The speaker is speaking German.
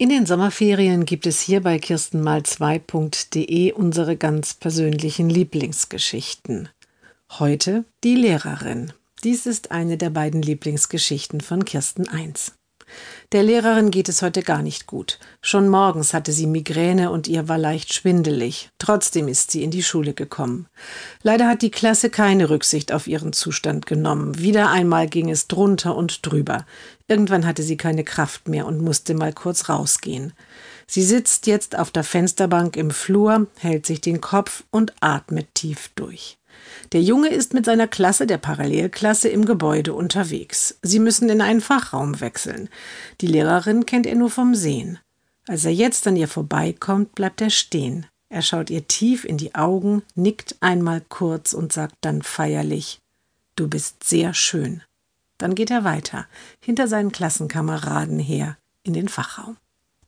In den Sommerferien gibt es hier bei kirstenmal2.de unsere ganz persönlichen Lieblingsgeschichten. Heute die Lehrerin. Dies ist eine der beiden Lieblingsgeschichten von Kirsten 1. Der Lehrerin geht es heute gar nicht gut. Schon morgens hatte sie Migräne und ihr war leicht schwindelig. Trotzdem ist sie in die Schule gekommen. Leider hat die Klasse keine Rücksicht auf ihren Zustand genommen. Wieder einmal ging es drunter und drüber. Irgendwann hatte sie keine Kraft mehr und musste mal kurz rausgehen. Sie sitzt jetzt auf der Fensterbank im Flur, hält sich den Kopf und atmet tief durch. Der Junge ist mit seiner Klasse, der Parallelklasse, im Gebäude unterwegs. Sie müssen in einen Fachraum wechseln. Die Lehrerin kennt er nur vom Sehen. Als er jetzt an ihr vorbeikommt, bleibt er stehen. Er schaut ihr tief in die Augen, nickt einmal kurz und sagt dann feierlich Du bist sehr schön. Dann geht er weiter, hinter seinen Klassenkameraden her, in den Fachraum.